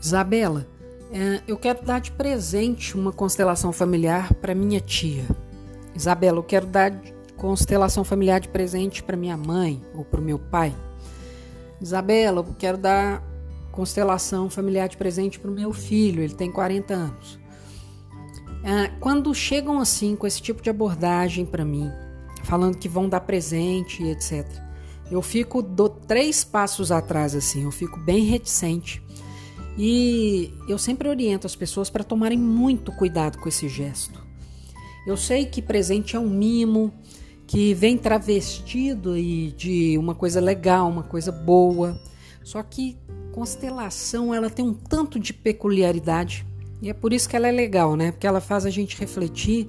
Isabela, é, eu quero dar de presente uma constelação familiar para minha tia. Isabela, eu quero dar constelação familiar de presente para minha mãe ou para o meu pai. Isabela, eu quero dar constelação familiar de presente para o meu filho, ele tem 40 anos. É, quando chegam assim com esse tipo de abordagem para mim, falando que vão dar presente e etc, eu fico do três passos atrás assim, eu fico bem reticente e eu sempre oriento as pessoas para tomarem muito cuidado com esse gesto. Eu sei que presente é um mimo, que vem travestido e de uma coisa legal, uma coisa boa. Só que constelação ela tem um tanto de peculiaridade e é por isso que ela é legal, né? Porque ela faz a gente refletir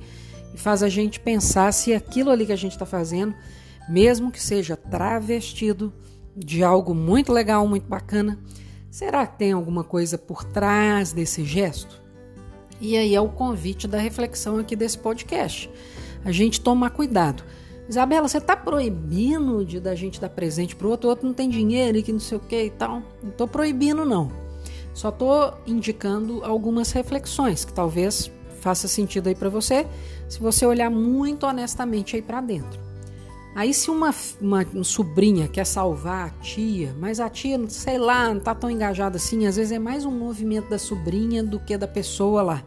e faz a gente pensar se aquilo ali que a gente está fazendo, mesmo que seja travestido de algo muito legal, muito bacana, Será que tem alguma coisa por trás desse gesto? E aí é o convite da reflexão aqui desse podcast. A gente tomar cuidado. Isabela, você está proibindo de da gente dar presente para o outro, o outro não tem dinheiro e que não sei o que e tal. Não estou proibindo, não. Só estou indicando algumas reflexões que talvez faça sentido aí para você, se você olhar muito honestamente aí para dentro. Aí se uma, uma, sobrinha quer salvar a tia, mas a tia, sei lá, não tá tão engajada assim, às vezes é mais um movimento da sobrinha do que da pessoa lá.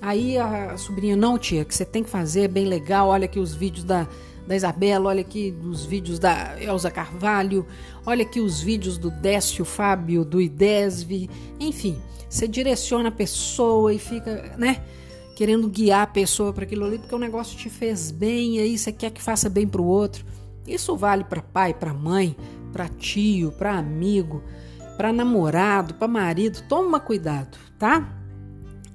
Aí a sobrinha, não tia, que você tem que fazer, é bem legal, olha aqui os vídeos da, da Isabela, olha aqui os vídeos da Elza Carvalho, olha aqui os vídeos do Décio Fábio, do Idesv, enfim, você direciona a pessoa e fica, né? Querendo guiar a pessoa para aquilo ali, porque o negócio te fez bem, e aí você quer que faça bem para o outro. Isso vale para pai, para mãe, para tio, para amigo, para namorado, para marido. Toma cuidado, tá?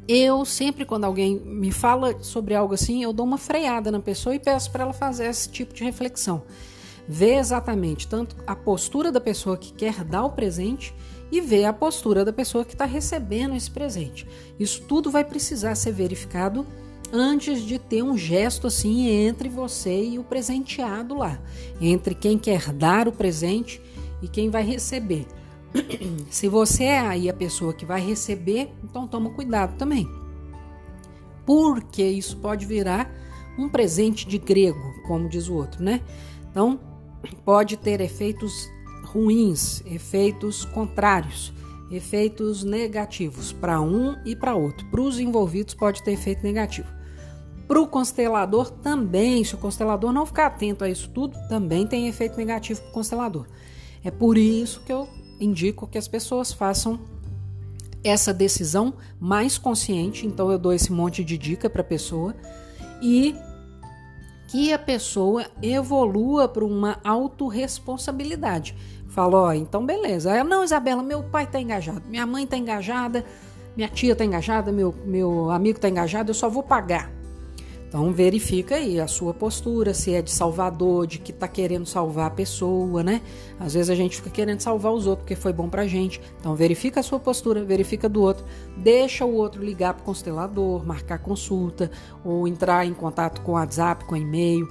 Eu sempre, quando alguém me fala sobre algo assim, eu dou uma freada na pessoa e peço para ela fazer esse tipo de reflexão. Ver exatamente tanto a postura da pessoa que quer dar o presente e ver a postura da pessoa que está recebendo esse presente. Isso tudo vai precisar ser verificado antes de ter um gesto assim entre você e o presenteado lá, entre quem quer dar o presente e quem vai receber. Se você é aí a pessoa que vai receber, então toma cuidado também. Porque isso pode virar um presente de grego, como diz o outro, né? Então, pode ter efeitos ruins, efeitos contrários, efeitos negativos para um e para outro. Para os envolvidos pode ter efeito negativo. Para o constelador também, se o constelador não ficar atento a isso tudo, também tem efeito negativo para o constelador. É por isso que eu indico que as pessoas façam essa decisão mais consciente. Então eu dou esse monte de dica para a pessoa e que a pessoa evolua para uma autorresponsabilidade. Falou, ó, então beleza. Aí, não, Isabela, meu pai está engajado, minha mãe está engajada, minha tia está engajada, meu, meu amigo está engajado, eu só vou pagar. Então verifica aí a sua postura, se é de salvador, de que está querendo salvar a pessoa, né? Às vezes a gente fica querendo salvar os outros porque foi bom pra gente. Então verifica a sua postura, verifica do outro, deixa o outro ligar pro constelador, marcar consulta ou entrar em contato com o WhatsApp, com e-mail.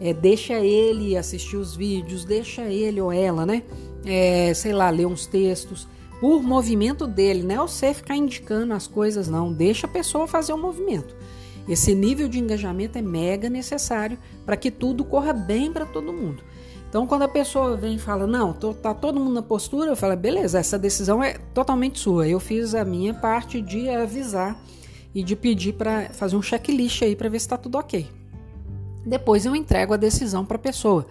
É, deixa ele assistir os vídeos, deixa ele ou ela, né? É, sei lá, ler uns textos por movimento dele, não é você ficar indicando as coisas, não. Deixa a pessoa fazer o movimento. Esse nível de engajamento é mega necessário para que tudo corra bem para todo mundo. Então, quando a pessoa vem e fala, não, tô, tá todo mundo na postura, eu falo, beleza, essa decisão é totalmente sua. Eu fiz a minha parte de avisar e de pedir para fazer um checklist aí para ver se está tudo ok. Depois eu entrego a decisão para a pessoa.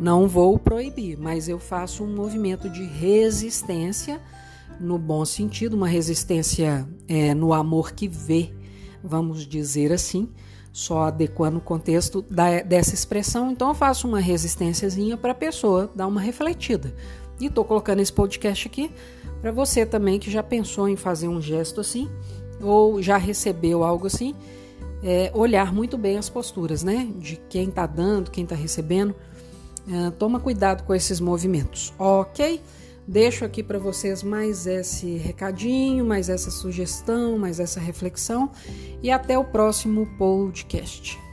Não vou proibir, mas eu faço um movimento de resistência, no bom sentido, uma resistência é, no amor que vê, vamos dizer assim, só adequando o contexto da, dessa expressão. Então eu faço uma resistênciazinha para a pessoa dar uma refletida. E estou colocando esse podcast aqui para você também que já pensou em fazer um gesto assim, ou já recebeu algo assim é, olhar muito bem as posturas, né? De quem está dando, quem está recebendo. É, toma cuidado com esses movimentos, ok? Deixo aqui para vocês mais esse recadinho, mais essa sugestão, mais essa reflexão e até o próximo podcast.